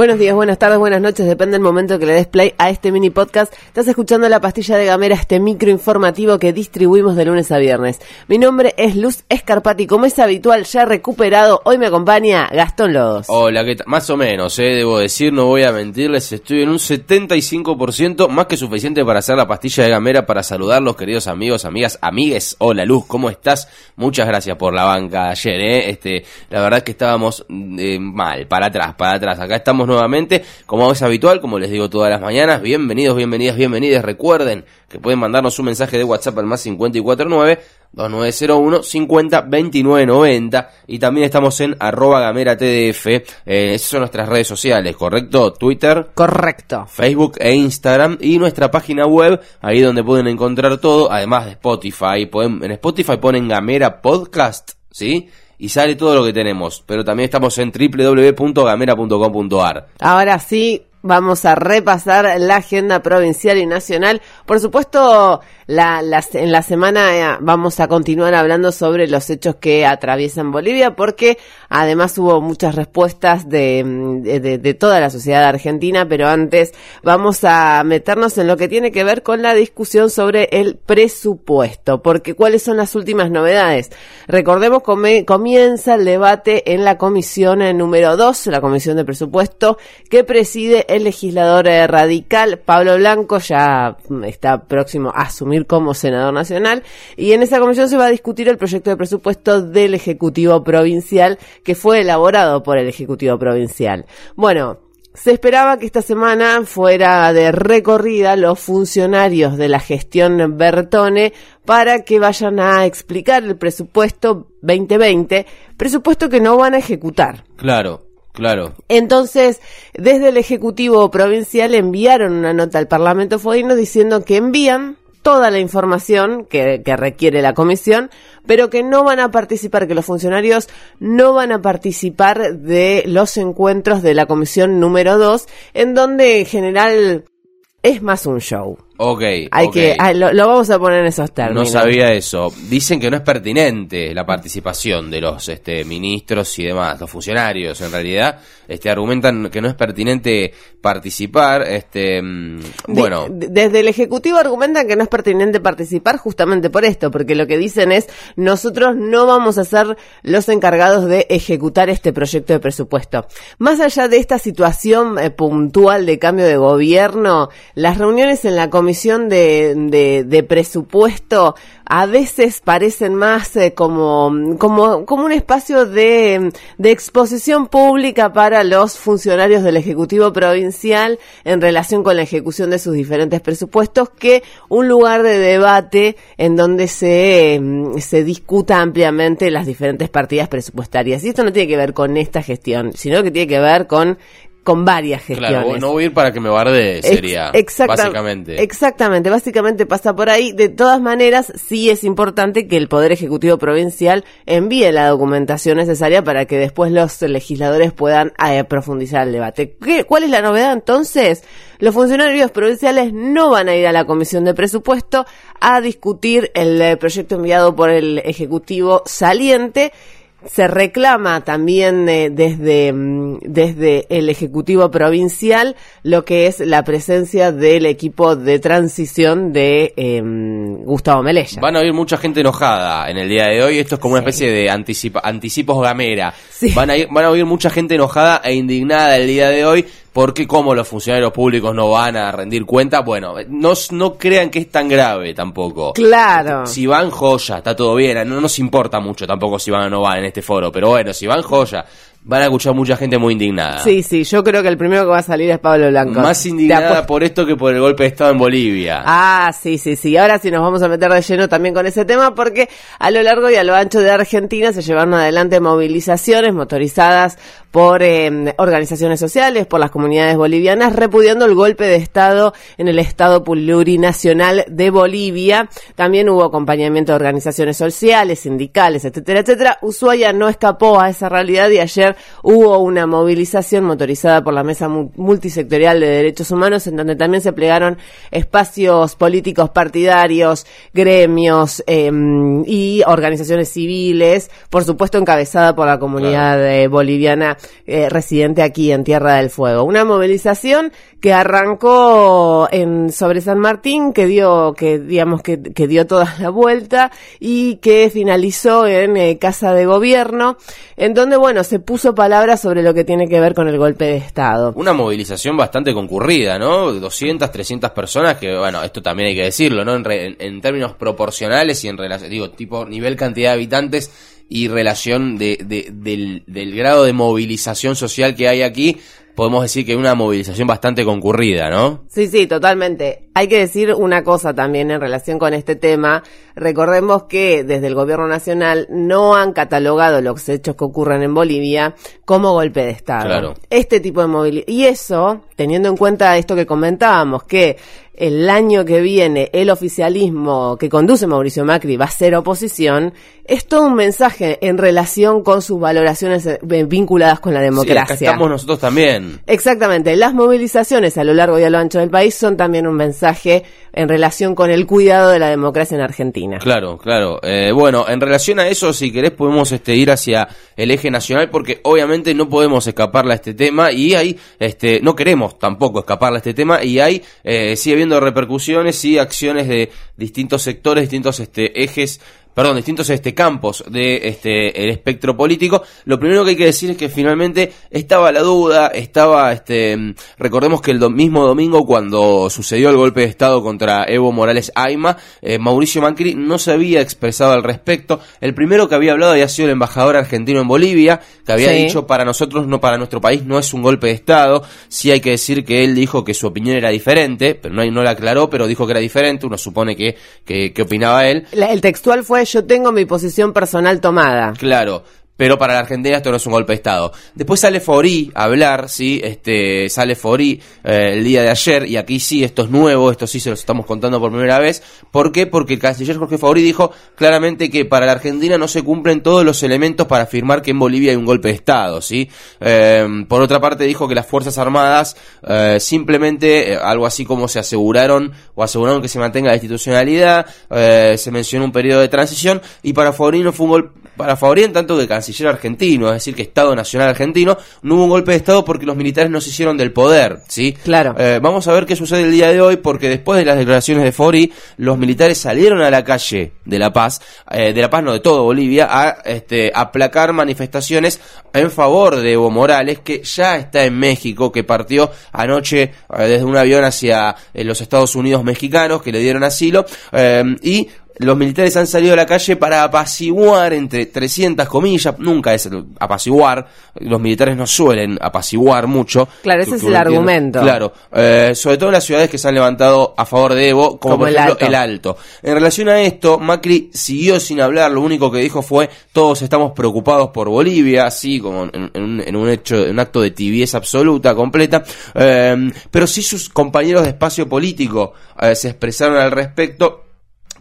Buenos días, buenas tardes, buenas noches, depende del momento que le des play a este mini podcast. Estás escuchando la pastilla de Gamera, este micro informativo que distribuimos de lunes a viernes. Mi nombre es Luz Escarpati, como es habitual, ya recuperado, hoy me acompaña Gastón Lodos. Hola, ¿qué tal? Más o menos, eh, debo decir, no voy a mentirles, estoy en un 75%, más que suficiente para hacer la pastilla de Gamera, para saludar los queridos amigos, amigas, amigues. Hola Luz, ¿cómo estás? Muchas gracias por la banca ayer, eh. Este, la verdad que estábamos eh, mal, para atrás, para atrás. Acá estamos nuevamente, como es habitual, como les digo todas las mañanas. Bienvenidos, bienvenidas, bienvenidas. Recuerden que pueden mandarnos un mensaje de WhatsApp al más 549 2901 50 29 90 y también estamos en arroba gamera tdf eh, esas son nuestras redes sociales correcto Twitter correcto. Facebook e Instagram. Y nuestra página web ahí donde pueden encontrar todo además de Spotify. Pueden, en Spotify ponen gamera podcast sí y sale todo lo que tenemos. Pero también estamos en www.gamera.com.ar. Ahora sí, vamos a repasar la agenda provincial y nacional. Por supuesto, la, en la semana eh, vamos a continuar hablando sobre los hechos que atraviesan Bolivia, porque además hubo muchas respuestas de, toda la sociedad argentina, pero antes vamos a meternos en lo que tiene que ver con la discusión sobre el presupuesto, porque cuáles son las últimas novedades. Recordemos que comienza el debate en la comisión eh, número 2, la comisión de presupuesto, que preside el legislador eh, radical Pablo Blanco, ya está próximo a asumir como senador nacional y en esa comisión se va a discutir el proyecto de presupuesto del Ejecutivo Provincial que fue elaborado por el Ejecutivo Provincial. Bueno, se esperaba que esta semana fuera de recorrida los funcionarios de la gestión Bertone para que vayan a explicar el presupuesto 2020, presupuesto que no van a ejecutar. Claro. Claro. Entonces, desde el Ejecutivo Provincial enviaron una nota al Parlamento Fodino diciendo que envían toda la información que, requiere la comisión, pero que no van a participar, que los funcionarios no van a participar de los encuentros de la comisión número 2, en donde en general es más un show. Ok. Hay que, lo, vamos a poner en esos términos. No sabía eso. Dicen que no es pertinente la participación de los este, ministros y demás, los funcionarios en realidad, este, argumentan que no es pertinente participar, este, mm, bueno. desde el Ejecutivo argumentan que no es pertinente participar justamente por esto, porque lo que dicen es, nosotros no vamos a ser los encargados de ejecutar este proyecto de presupuesto. Más allá de esta situación eh, puntual de cambio de gobierno, las reuniones en la comisión de, presupuesto a veces parecen más eh, como, como, como un espacio de, de exposición pública para los funcionarios del Ejecutivo Provincial en relación con la ejecución de sus diferentes presupuestos que un lugar de debate en donde se, mm, se discuta ampliamente las diferentes partidas presupuestarias. Y esto no tiene que ver con esta gestión, sino que tiene que ver con con varias gestiones. Claro, no voy a ir para que me barde, sería, básicamente. Exactamente, básicamente pasa por ahí. De todas maneras, sí es importante que el Poder Ejecutivo Provincial envíe la documentación necesaria para que después los legisladores puedan eh, profundizar el debate. ¿Qué, ¿Cuál es la novedad entonces? Los funcionarios provinciales no van a ir a la Comisión de Presupuesto a discutir el eh, proyecto enviado por el Ejecutivo saliente se reclama también eh, desde, mm, desde el Ejecutivo Provincial lo que es la presencia del equipo de transición de em, Gustavo Melella. Van a oír mucha gente enojada en el día de hoy. Esto es como una especie de anticipa, anticipos gamera. Van, a van a oír mucha gente enojada e indignada el día de hoy porque como los funcionarios públicos no van a rendir cuenta, bueno, no, no crean que es tan grave tampoco. Claro. Si van joya, está todo bien, no nos importa mucho tampoco si van o no van en este foro, pero bueno, si van joya, van a escuchar mucha gente muy indignada. Sí, sí, yo creo que el primero que va a salir es Pablo Blanco. Más indignada por esto que por el golpe de Estado en Bolivia. Ah, sí, sí, sí. Ahora sí nos vamos a meter de lleno también con ese tema porque a lo largo y a lo ancho de Argentina se llevaron adelante movilizaciones motorizadas por eh, organizaciones sociales, por las comunidades bolivianas, repudiando el golpe de Estado en el Estado plurinacional de Bolivia. También hubo acompañamiento de organizaciones sociales, sindicales, etcétera, etcétera. Ushuaia no escapó a esa realidad y ayer hubo una movilización motorizada por la Mesa Multisectorial de Derechos Humanos en donde también se plegaron espacios políticos partidarios, gremios em, y organizaciones civiles, por supuesto encabezada por la comunidad eh, boliviana eh, residente aquí en Tierra del Fuego. Una movilización que arrancó en sobre San Martín, que dio, que digamos que, que dio toda la vuelta y que finalizó en eh, Casa de Gobierno, en donde bueno se puso palabras sobre lo que tiene que ver con el golpe de Estado. Una movilización bastante concurrida, ¿no? 200, 300 personas, que bueno, esto también hay que decirlo, ¿no? En, en términos proporcionales y en relación, digo, tipo nivel cantidad de habitantes y relación de, de, del, del grado de movilización social que hay aquí, podemos decir que una movilización bastante concurrida, ¿no? Sí, sí, totalmente. Hay que decir una cosa también en relación con este tema. Recordemos que desde el gobierno nacional no han catalogado los hechos que ocurren en Bolivia como golpe de Estado. Claro. Este tipo de movilización. Y eso, teniendo en cuenta esto que comentábamos, que el año que viene el oficialismo que conduce Mauricio Macri va a ser oposición, es todo un mensaje en relación con sus valoraciones eh, vinculadas con la democracia. Sí, estamos nosotros también. Exactamente. Las movilizaciones a lo largo y a lo ancho del país son también un mensaje en relación con el cuidado de la democracia en Argentina. Claro, claro. Eh, bueno, en relación a eso, si querés, podemos este, ir hacia el eje nacional, porque obviamente no podemos escaparle a este tema y hay, este, no queremos tampoco escaparle a este tema y hay, eh, sigue habiendo repercusiones y acciones de distintos sectores, distintos este, ejes perdón, distintos este, campos de este, el espectro político. Lo primero que hay que decir es que finalmente estaba la duda, estaba, este, recordemos que el mismo domingo cuando sucedió el golpe de Estado contra Evo Morales Aima, eh, Mauricio Macri no se había expresado al respecto. El primero que había hablado había sido el embajador argentino en Bolivia, que había dicho para nosotros, no para nuestro país, no es un golpe de Estado. Sí hay que decir que él dijo que su opinión era diferente, pero no, no la aclaró, pero dijo que era diferente. Uno supone que, que, que opinaba él. el textual fue yo tengo mi posición personal tomada. Claro, pero para la Argentina esto no es un golpe de Estado. Después sale Fori a hablar, sí, este, sale Fori eh, el día de ayer, y aquí sí, esto es nuevo, esto sí se lo estamos contando por primera vez. ¿Por qué? Porque el canciller Jorge Fori dijo claramente que para la Argentina no se cumplen todos los elementos para afirmar que en Bolivia hay un golpe de Estado, sí. Eh, por otra parte dijo que las Fuerzas Armadas eh, simplemente, algo así como se aseguraron, o aseguraron que se mantenga la institucionalidad, se mencionó un periodo de transición, y para Fori no fue un golpe, para en tanto que canciller argentino, es decir, que Estado Nacional Argentino, no hubo un golpe de Estado porque los militares no se hicieron del poder, ¿sí? Claro. Eh, vamos a ver qué sucede el día de hoy, porque después de las declaraciones de Fori, los militares salieron a la calle de La Paz, eh, de La Paz no, de todo Bolivia, a este, aplacar manifestaciones en favor de Evo Morales, que ya está en México, que partió anoche eh, desde un avión hacia los Estados Unidos mexicanos, que le dieron asilo, y los militares han salido a la calle para apaciguar, entre 300 comillas, nunca es apaciguar, los militares no suelen apaciguar mucho. Claro, ese es el argumento. Claro, eh, sobre todo en las ciudades que se han levantado a favor de Evo, como, por ejemplo el alto. En relación a esto, Macri siguió sin hablar, lo único que dijo fue, todos estamos preocupados por Bolivia, así como en, un, hecho, en un acto de tibieza absoluta, completa, eh, pero sí sus compañeros de espacio político eh, se expresaron al respecto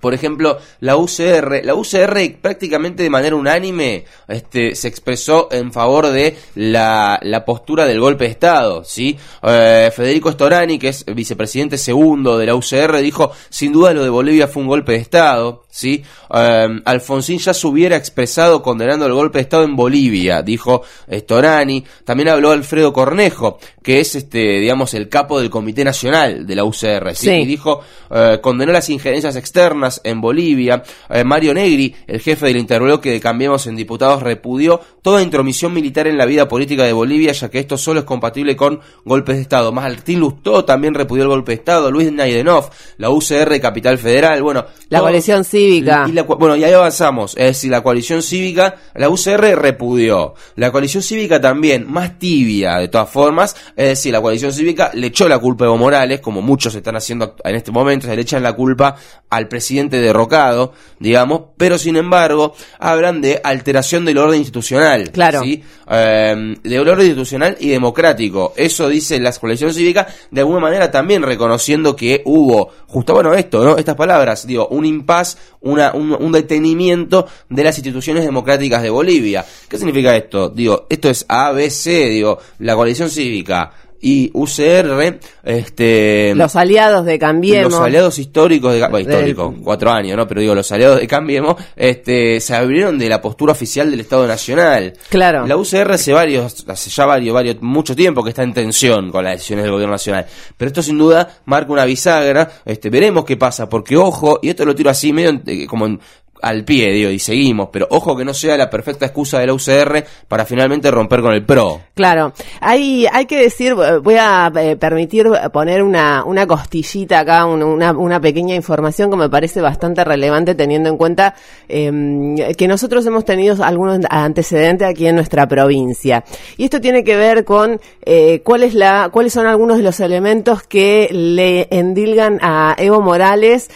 por ejemplo, la UCR, la UCR prácticamente de manera unánime este, se expresó en favor de la, la postura del golpe de Estado, ¿sí? Eh, Federico Storani, que es vicepresidente segundo de la UCR, dijo, sin duda lo de Bolivia fue un golpe de Estado, ¿sí? Eh, Alfonsín ya se hubiera expresado condenando el golpe de Estado en Bolivia, dijo Storani. También habló Alfredo Cornejo, que es, este, digamos, el capo del Comité Nacional de la UCR, ¿sí? Y dijo, eh, condenó las injerencias externas en Bolivia. Eh, Mario Negri, el jefe del interbloque de Cambiemos en Diputados, repudió toda intromisión militar en la vida política de Bolivia, ya que esto solo es compatible con golpes de Estado. Más Martín Lustó también repudió el golpe de Estado. Luis Naidenov, la UCR Capital Federal. Bueno, la coalición cívica. Y bueno, y ahí avanzamos. Es decir, la coalición cívica, la UCR repudió. La coalición cívica también, más tibia de todas formas. Es decir, la coalición cívica le echó la culpa a Evo Morales, como muchos están haciendo en este momento, se le echan la culpa al presidente derrocado, digamos, pero sin embargo hablan de alteración del orden institucional. Claro. ¿sí? Eh, de orden institucional y democrático. Eso dice la coalición cívica, de alguna manera también reconociendo que hubo, justo bueno, esto, ¿no? Estas palabras, digo, un impas, una, un, detenimiento de las instituciones democráticas de Bolivia. ¿Qué significa esto? Digo, esto es ABC, digo, la coalición cívica y UCR, este... Los aliados de Cambiemos. Los aliados históricos de... Bueno, históricos, cuatro años, ¿no? Pero digo, los aliados de Cambiemos, este, se abrieron de la postura oficial del Estado Nacional. Claro. La UCR hace varios, hace ya varios, varios, mucho tiempo que está en tensión con las decisiones del gobierno nacional. Pero esto sin duda marca una bisagra, este, veremos qué pasa, porque ojo, y esto lo tiro así medio eh, como en, al pie, digo, y seguimos, pero ojo que no sea la perfecta excusa de la UCR para finalmente romper con el PRO. Claro, hay, hay que decir, voy a eh, permitir poner una, una costillita acá, una, una pequeña información que me parece bastante relevante teniendo en cuenta eh, que nosotros hemos tenido algunos antecedentes aquí en nuestra provincia. Y esto tiene que ver con eh, cuál es la, cuáles son algunos de los elementos que le endilgan a Evo Morales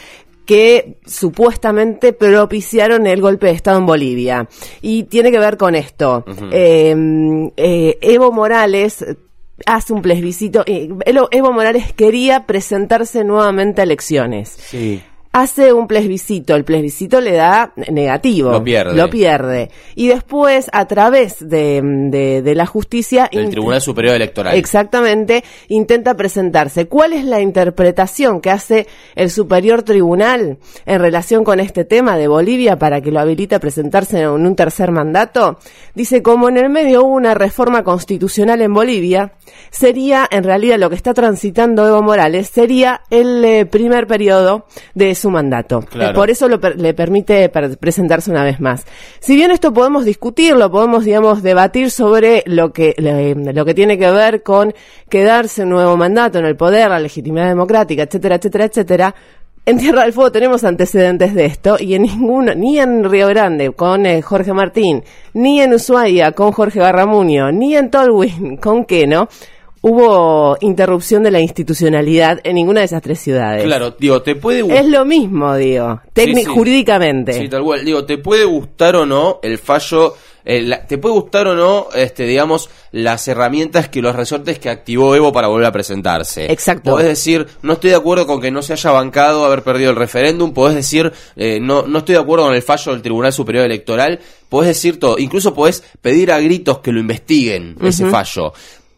que supuestamente propiciaron el golpe de Estado en Bolivia. Y tiene que ver con esto. Em, eh, Evo Morales hace un plebiscito. Eh, Evo Morales quería presentarse nuevamente a elecciones. Sí hace un plebiscito, el plebiscito le da negativo. Lo pierde. Lo pierde. Y después, a través de, de, la justicia... El Tribunal Superior Electoral. Exactamente, intenta presentarse. ¿Cuál es la interpretación que hace el Superior Tribunal en relación con este tema de Bolivia para que lo habilite a presentarse en un tercer mandato? Dice, como en el medio hubo una reforma constitucional en Bolivia, sería, en realidad, lo que está transitando Evo Morales, sería el eh, primer periodo de su mandato. Por eso le permite presentarse una vez más. Si bien esto podemos discutirlo, podemos, digamos, debatir sobre lo que, lo que tiene que ver con quedarse un nuevo mandato en el poder, la legitimidad democrática, etcétera, etcétera, etcétera, en Tierra del Fuego tenemos antecedentes de esto y en ninguno, ni en Río Grande con eh, Jorge Martín, ni en Ushuaia con Jorge Barramuño, ni en Tolwyn con Keno, hubo interrupción de la institucionalidad en ninguna de esas tres ciudades. Claro, digo, te puede Es lo mismo, digo, técnico jurídicamente. Sí, tal cual. Digo, te puede gustar o no el fallo te puede gustar o no, este, digamos, las herramientas que los resortes que activó Evo para volver a presentarse. Exacto. Podés decir, no estoy de acuerdo con que no se haya bancado haber perdido el referéndum, podés decir, eh, no, no estoy de acuerdo con el fallo del Tribunal Superior Electoral, podés decir todo, incluso podés pedir a gritos que lo investiguen, ese fallo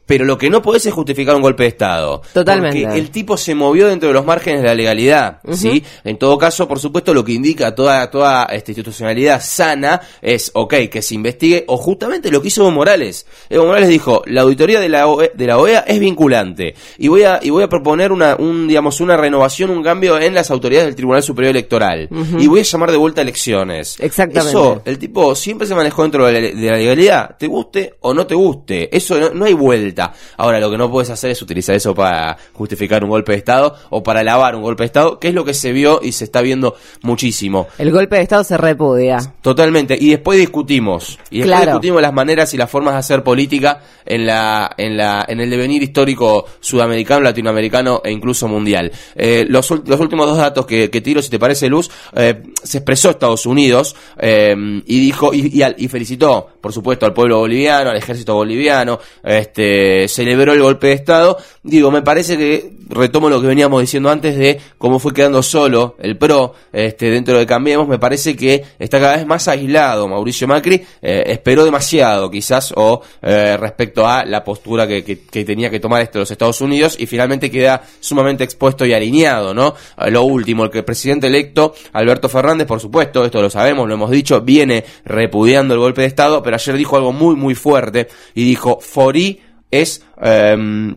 pero lo que no podés es justificar un golpe de Estado. Totalmente. Porque el tipo se movió dentro de los márgenes de la legalidad, ¿sí? En todo caso, por supuesto, lo que indica toda, toda esta institucionalidad sana es, ok, que se investigue, o justamente lo que hizo Evo Morales. Evo Morales dijo, la auditoría de la, OEA, de la OEA es vinculante, y voy a, y voy a proponer una, un, digamos, una renovación, un cambio en las autoridades del Tribunal Superior Electoral, y voy a llamar de vuelta a elecciones. Exactamente. Eso, el tipo siempre se manejó dentro de la, legalidad, te guste o no te guste, eso no, no hay vuelta Ahora, lo que no puedes hacer es utilizar eso para justificar un golpe de Estado o para lavar un golpe de Estado, que es lo que se vio y se está viendo muchísimo. El golpe de Estado se repudia. Totalmente. Y después discutimos. Y después discutimos las maneras y las formas de hacer política en la, en la, en el devenir histórico sudamericano, latinoamericano e incluso mundial. Eh, los, los, últimos dos datos que, tiro, si te parece, Luz, eh, se expresó Estados Unidos eh, y dijo y, y, felicitó, por supuesto, al pueblo boliviano, al ejército boliviano, este, celebró el golpe de Estado. Digo, me parece que retomo lo que veníamos diciendo antes de cómo fue quedando solo el PRO este, dentro de Cambiemos. Me parece que está cada vez más aislado Mauricio Macri. esperó demasiado, quizás, o respecto a la postura que, tenía que tomar este los Estados Unidos y finalmente queda sumamente expuesto y alineado, ¿no? Lo último, el que el presidente electo, Alberto Fernández, por supuesto, esto lo sabemos, lo hemos dicho, viene repudiando el golpe de Estado, pero ayer dijo algo muy, muy fuerte y dijo, Forí es em,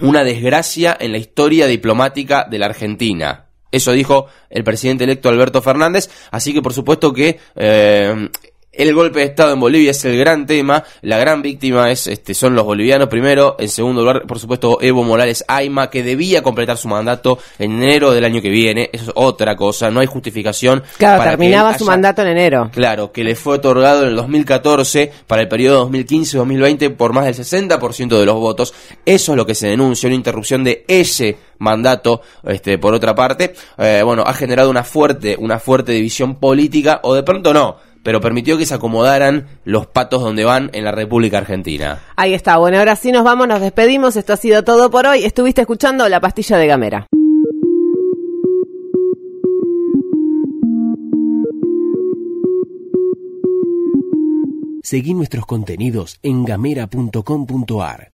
una desgracia en la historia diplomática de la Argentina. Eso dijo el presidente electo Alberto Fernández, así que por supuesto que eh, el golpe de Estado en Bolivia es el gran tema, la gran víctima es, este, son los bolivianos primero, en segundo lugar, por supuesto, Evo Morales Aima, que debía completar su mandato en enero del año que viene, eso es otra cosa, no hay justificación. Claro, terminaba su mandato en enero. Claro, que le fue otorgado en el 2014 para el periodo 2015-2020 por más del 60% de los votos, eso es lo que se denuncia, una interrupción de ese mandato, este, por otra parte, eh, bueno, ha generado una fuerte, una fuerte división política, o de pronto no, pero permitió que se acomodaran los patos donde van en la República Argentina. Ahí está, bueno, ahora sí nos vamos, nos despedimos, esto ha sido todo por hoy, estuviste escuchando La Pastilla de Gamera. Seguí nuestros contenidos en gamera.com.ar.